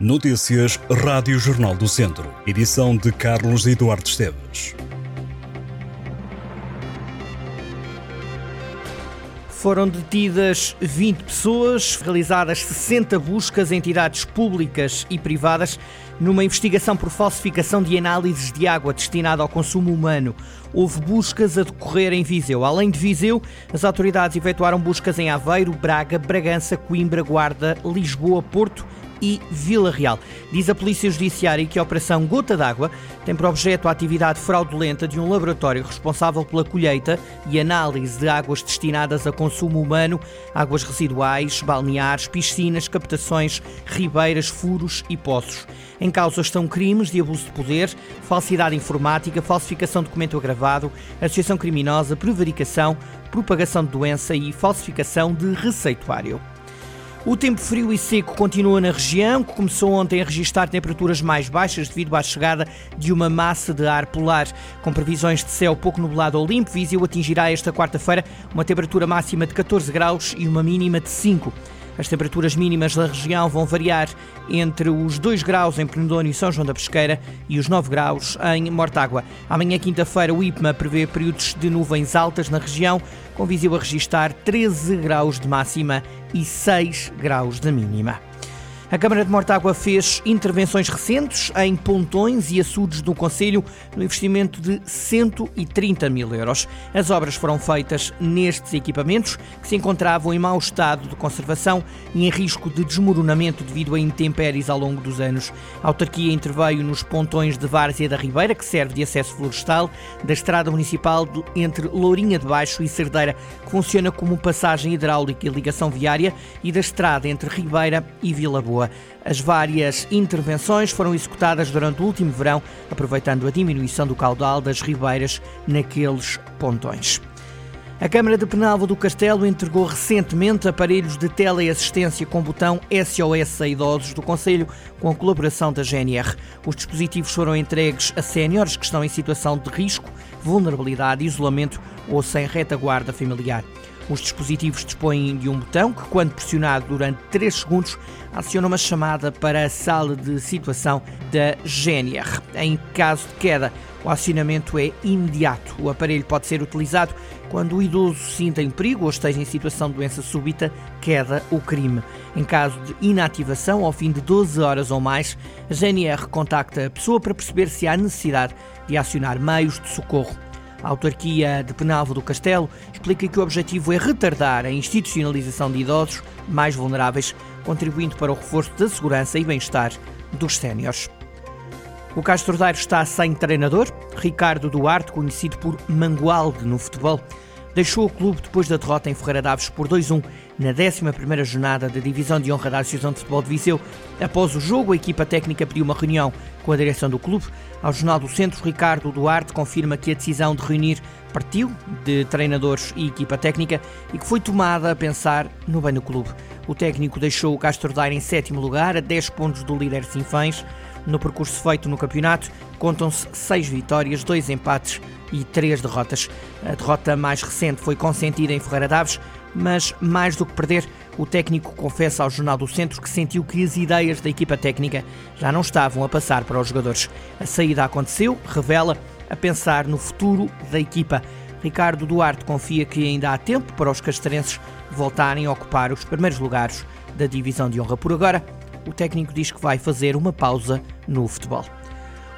Notícias Rádio Jornal do Centro. Edição de Carlos Eduardo Esteves. Foram detidas 20 pessoas, realizadas 60 buscas em entidades públicas e privadas numa investigação por falsificação de análises de água destinada ao consumo humano. Houve buscas a decorrer em Viseu. Além de Viseu, as autoridades efetuaram buscas em Aveiro, Braga, Bragança, Coimbra, Guarda, Lisboa, Porto e Vila Real. Diz a Polícia Judiciária que a Operação Gota d'Água tem por objeto a atividade fraudulenta de um laboratório responsável pela colheita e análise de águas destinadas a consumo humano, águas residuais, balneares, piscinas, captações, ribeiras, furos e poços. Em causa estão crimes de abuso de poder, falsidade informática, falsificação de documento agravado, associação criminosa, prevaricação, propagação de doença e falsificação de receituário. O tempo frio e seco continua na região, que começou ontem a registrar temperaturas mais baixas devido à chegada de uma massa de ar polar. Com previsões de céu pouco nublado ou limpo, Viseu atingirá esta quarta-feira uma temperatura máxima de 14 graus e uma mínima de 5. As temperaturas mínimas da região vão variar entre os 2 graus em Penedônio e São João da Pesqueira e os 9 graus em Mortágua. Amanhã, quinta-feira, o IPMA prevê períodos de nuvens altas na região, com visível a registrar 13 graus de máxima e 6 graus de mínima. A Câmara de Mortágua fez intervenções recentes em pontões e açudes do Conselho no investimento de 130 mil euros. As obras foram feitas nestes equipamentos que se encontravam em mau estado de conservação e em risco de desmoronamento devido a intempéries ao longo dos anos. A autarquia interveio nos pontões de Várzea da Ribeira, que serve de acesso florestal, da estrada municipal entre Lourinha de Baixo e Cerdeira, que funciona como passagem hidráulica e ligação viária, e da estrada entre Ribeira e Vila Boa. As várias intervenções foram executadas durante o último verão, aproveitando a diminuição do caudal das ribeiras naqueles pontões. A Câmara de Penalva do Castelo entregou recentemente aparelhos de teleassistência com botão SOS a idosos do Conselho, com a colaboração da GNR. Os dispositivos foram entregues a séniores que estão em situação de risco, vulnerabilidade, isolamento ou sem retaguarda familiar. Os dispositivos dispõem de um botão que, quando pressionado durante 3 segundos, aciona uma chamada para a sala de situação da GNR. Em caso de queda, o acionamento é imediato. O aparelho pode ser utilizado quando o idoso sinta em perigo ou esteja em situação de doença súbita, queda ou crime. Em caso de inativação, ao fim de 12 horas ou mais, a GNR contacta a pessoa para perceber se há necessidade de acionar meios de socorro. A autarquia de Penalvo do Castelo explica que o objetivo é retardar a institucionalização de idosos mais vulneráveis, contribuindo para o reforço da segurança e bem-estar dos séniores. O Castro Daire está sem treinador. Ricardo Duarte, conhecido por Mangualde no futebol, deixou o clube depois da derrota em Ferreira Daves por 2-1 na 11ª jornada da Divisão de Honra da Associação de Futebol de Viseu. Após o jogo, a equipa técnica pediu uma reunião com a direção do clube. Ao Jornal do Centro, Ricardo Duarte confirma que a decisão de reunir partiu de treinadores e equipa técnica e que foi tomada a pensar no bem do clube. O técnico deixou o Castro Daire em sétimo lugar, a 10 pontos do líder Sinfãs. No percurso feito no campeonato, contam-se seis vitórias, dois empates e três derrotas. A derrota mais recente foi consentida em Ferreira Daves, mas mais do que perder, o técnico confessa ao Jornal do Centro que sentiu que as ideias da equipa técnica já não estavam a passar para os jogadores. A saída aconteceu, revela, a pensar no futuro da equipa. Ricardo Duarte confia que ainda há tempo para os castrenses voltarem a ocupar os primeiros lugares da divisão de honra. Por agora, o técnico diz que vai fazer uma pausa no futebol.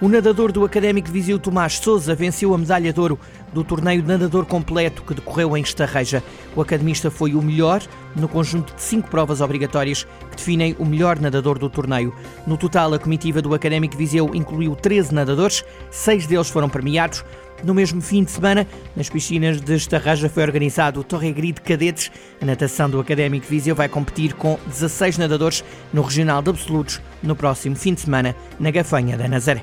O nadador do Académico de Viseu, Tomás Souza, venceu a medalha de ouro do torneio de nadador completo que decorreu em Estarreja. O academista foi o melhor no conjunto de cinco provas obrigatórias que definem o melhor nadador do torneio. No total, a comitiva do Académico de Viseu incluiu 13 nadadores, seis deles foram premiados. No mesmo fim de semana, nas piscinas de Estarraja foi organizado o Torre Grid Cadetes. A natação do Académico de Viseu vai competir com 16 nadadores no Regional de Absolutos no próximo fim de semana, na Gafanha da Nazaré.